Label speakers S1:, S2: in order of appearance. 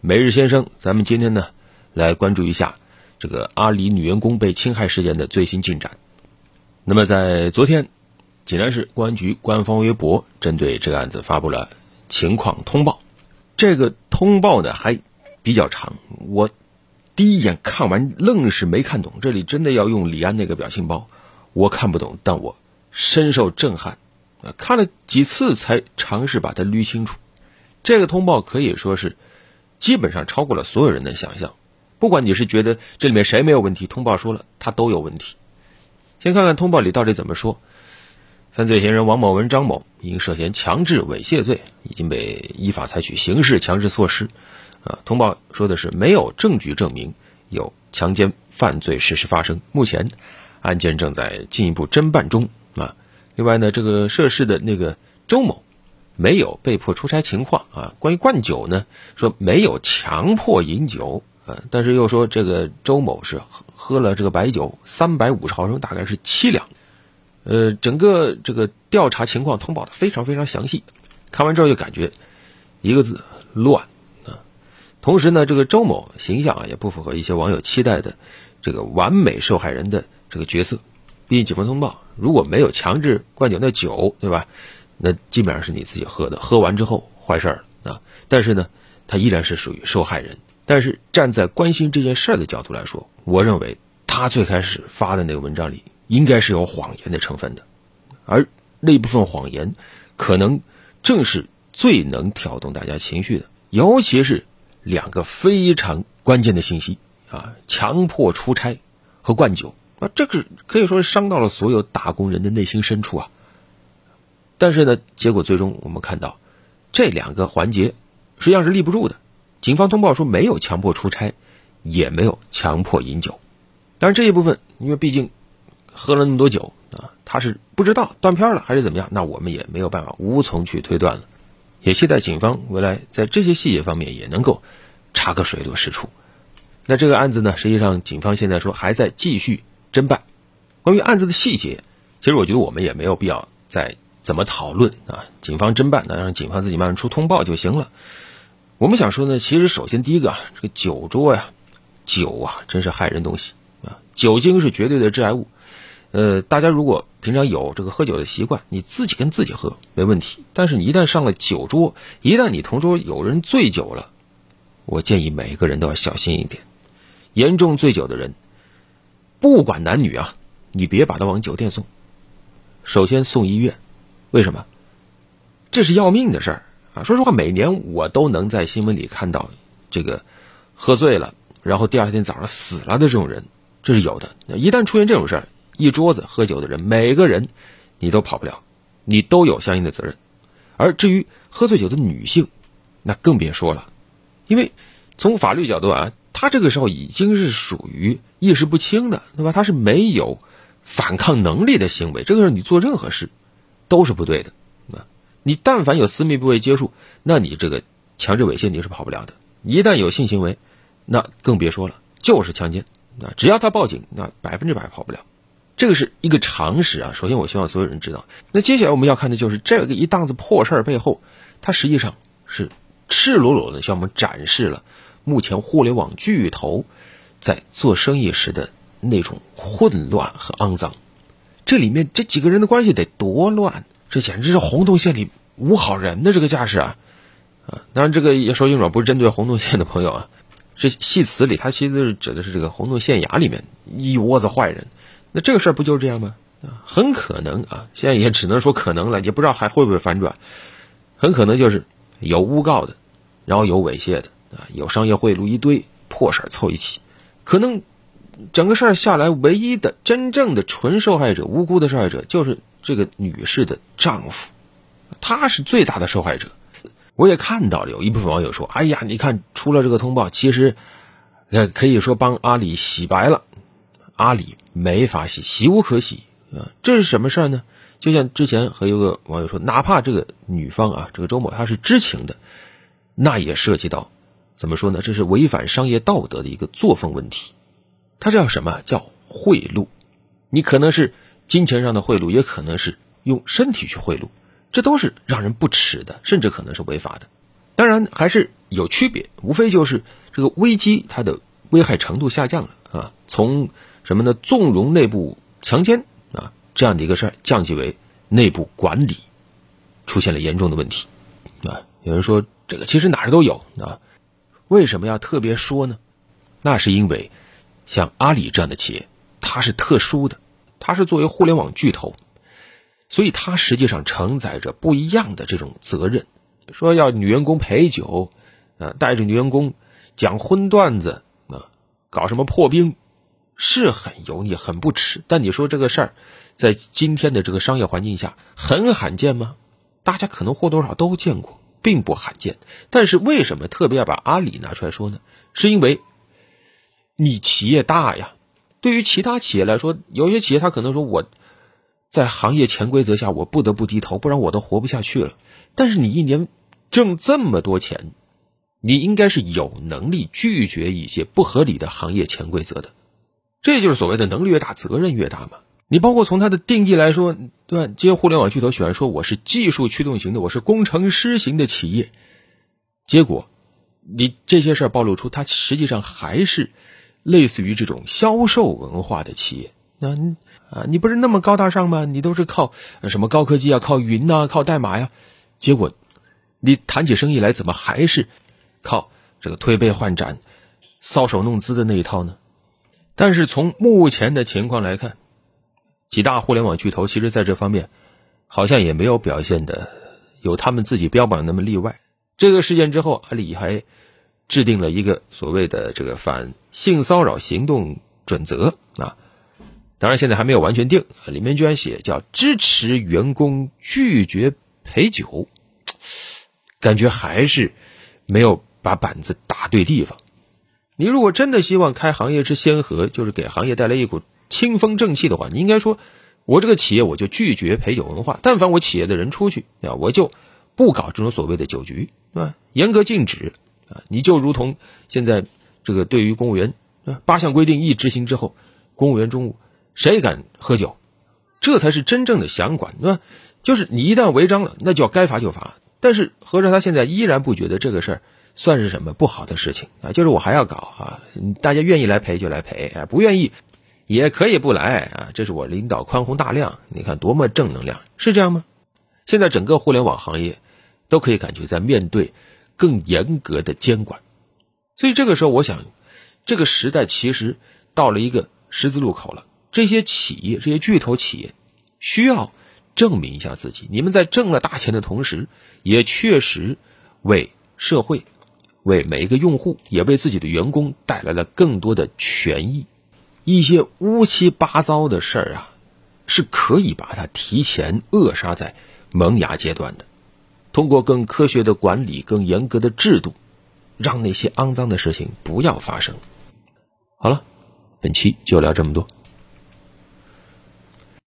S1: 每日先生，咱们今天呢来关注一下这个阿里女员工被侵害事件的最新进展。那么在昨天，济南市公安局官方微博针对这个案子发布了情况通报。这个通报呢还比较长，我第一眼看完愣是没看懂。这里真的要用李安那个表情包，我看不懂，但我深受震撼。看了几次才尝试把它捋清楚。这个通报可以说是基本上超过了所有人的想象。不管你是觉得这里面谁没有问题，通报说了他都有问题。先看看通报里到底怎么说。犯罪嫌疑人王某文、张某因涉嫌强制猥亵罪，已经被依法采取刑事强制措施。啊，通报说的是没有证据证明有强奸犯罪事实发生，目前案件正在进一步侦办中。啊，另外呢，这个涉事的那个周某没有被迫出差情况。啊，关于灌酒呢，说没有强迫饮酒。啊，但是又说这个周某是喝了这个白酒三百五十毫升，大概是七两。呃，整个这个调查情况通报的非常非常详细，看完之后就感觉一个字乱啊。同时呢，这个周某形象啊也不符合一些网友期待的这个完美受害人的这个角色。毕竟警方通报如果没有强制灌酒，那酒对吧？那基本上是你自己喝的，喝完之后坏事儿啊。但是呢，他依然是属于受害人。但是站在关心这件事儿的角度来说，我认为他最开始发的那个文章里。应该是有谎言的成分的，而那部分谎言，可能正是最能挑动大家情绪的，尤其是两个非常关键的信息啊，强迫出差和灌酒啊，这个可以说是伤到了所有打工人的内心深处啊。但是呢，结果最终我们看到，这两个环节实际上是立不住的。警方通报说没有强迫出差，也没有强迫饮酒，但是这一部分，因为毕竟。喝了那么多酒啊，他是不知道断片了还是怎么样？那我们也没有办法，无从去推断了。也期待警方未来在这些细节方面也能够查个水落石出。那这个案子呢，实际上警方现在说还在继续侦办。关于案子的细节，其实我觉得我们也没有必要再怎么讨论啊。警方侦办，那让警方自己慢慢出通报就行了。我们想说呢，其实首先第一个啊，这个酒桌呀，酒啊，真是害人东西啊，酒精是绝对的致癌物。呃，大家如果平常有这个喝酒的习惯，你自己跟自己喝没问题。但是你一旦上了酒桌，一旦你同桌有人醉酒了，我建议每一个人都要小心一点。严重醉酒的人，不管男女啊，你别把他往酒店送，首先送医院。为什么？这是要命的事儿啊！说实话，每年我都能在新闻里看到这个喝醉了，然后第二天早上死了的这种人，这是有的。一旦出现这种事儿，一桌子喝酒的人，每个人你都跑不了，你都有相应的责任。而至于喝醉酒的女性，那更别说了，因为从法律角度啊，她这个时候已经是属于意识不清的，对吧？她是没有反抗能力的行为，这个时候你做任何事都是不对的。啊，你但凡有私密部位接触，那你这个强制猥亵你是跑不了的。一旦有性行为，那更别说了，就是强奸。啊，只要他报警，那百分之百跑不了。这个是一个常识啊。首先，我希望所有人知道。那接下来我们要看的就是这个一档子破事儿背后，它实际上是赤裸裸的向我们展示了目前互联网巨头在做生意时的那种混乱和肮脏。这里面这几个人的关系得多乱？这简直是红洞县里无好人的这个架势啊！啊，当然这个也说清楚，不是针对红洞县的朋友啊。这戏词里，它其实指的是这个红洞县衙里面一窝子坏人。那这个事儿不就是这样吗？很可能啊，现在也只能说可能了，也不知道还会不会反转。很可能就是有诬告的，然后有猥亵的啊，有商业贿赂一堆破事儿凑一起，可能整个事儿下来，唯一的真正的纯受害者、无辜的受害者就是这个女士的丈夫，他是最大的受害者。我也看到了有一部分网友说：“哎呀，你看出了这个通报，其实呃可以说帮阿里洗白了。”阿里没法洗，洗无可洗啊！这是什么事儿呢？就像之前和一个网友说，哪怕这个女方啊，这个周某她是知情的，那也涉及到怎么说呢？这是违反商业道德的一个作风问题。它叫什么叫贿赂？你可能是金钱上的贿赂，也可能是用身体去贿赂，这都是让人不齿的，甚至可能是违法的。当然，还是有区别，无非就是这个危机它的危害程度下降了啊，从什么呢？纵容内部强奸啊这样的一个事儿，降级为内部管理出现了严重的问题啊。有人说这个其实哪儿都有啊，为什么要特别说呢？那是因为像阿里这样的企业，它是特殊的，它是作为互联网巨头，所以它实际上承载着不一样的这种责任。说要女员工陪酒，啊，带着女员工讲荤段子，啊，搞什么破冰，是很油腻、很不耻。但你说这个事儿，在今天的这个商业环境下，很罕见吗？大家可能或多或少都见过，并不罕见。但是为什么特别要把阿里拿出来说呢？是因为你企业大呀。对于其他企业来说，有些企业他可能说我在行业潜规则下，我不得不低头，不然我都活不下去了。但是你一年。挣这么多钱，你应该是有能力拒绝一些不合理的行业潜规则的，这就是所谓的能力越大，责任越大嘛。你包括从它的定义来说，对吧？这些互联网巨头喜欢说我是技术驱动型的，我是工程师型的企业，结果你这些事儿暴露出，它实际上还是类似于这种销售文化的企业。那啊，你不是那么高大上吗？你都是靠什么高科技啊，靠云呐，靠代码呀，结果。你谈起生意来，怎么还是靠这个推杯换盏、搔首弄姿的那一套呢？但是从目前的情况来看，几大互联网巨头其实在这方面好像也没有表现的有他们自己标榜的那么例外。这个事件之后，阿里还制定了一个所谓的这个反性骚扰行动准则啊，当然现在还没有完全定，里面居然写叫支持员工拒绝陪酒。感觉还是没有把板子打对地方。你如果真的希望开行业之先河，就是给行业带来一股清风正气的话，你应该说，我这个企业我就拒绝陪酒文化。但凡我企业的人出去啊，我就不搞这种所谓的酒局，对吧？严格禁止啊！你就如同现在这个对于公务员，八项规定一执行之后，公务员中午谁敢喝酒，这才是真正的想管，对吧？就是你一旦违章了，那就要该罚就罚。但是合着他现在依然不觉得这个事儿算是什么不好的事情啊？就是我还要搞啊，大家愿意来陪就来陪啊，不愿意也可以不来啊。这是我领导宽宏大量，你看多么正能量，是这样吗？现在整个互联网行业都可以感觉在面对更严格的监管，所以这个时候我想，这个时代其实到了一个十字路口了。这些企业，这些巨头企业需要。证明一下自己，你们在挣了大钱的同时，也确实为社会、为每一个用户，也为自己的员工带来了更多的权益。一些乌七八糟的事儿啊，是可以把它提前扼杀在萌芽阶段的。通过更科学的管理、更严格的制度，让那些肮脏的事情不要发生。好了，本期就聊这么多。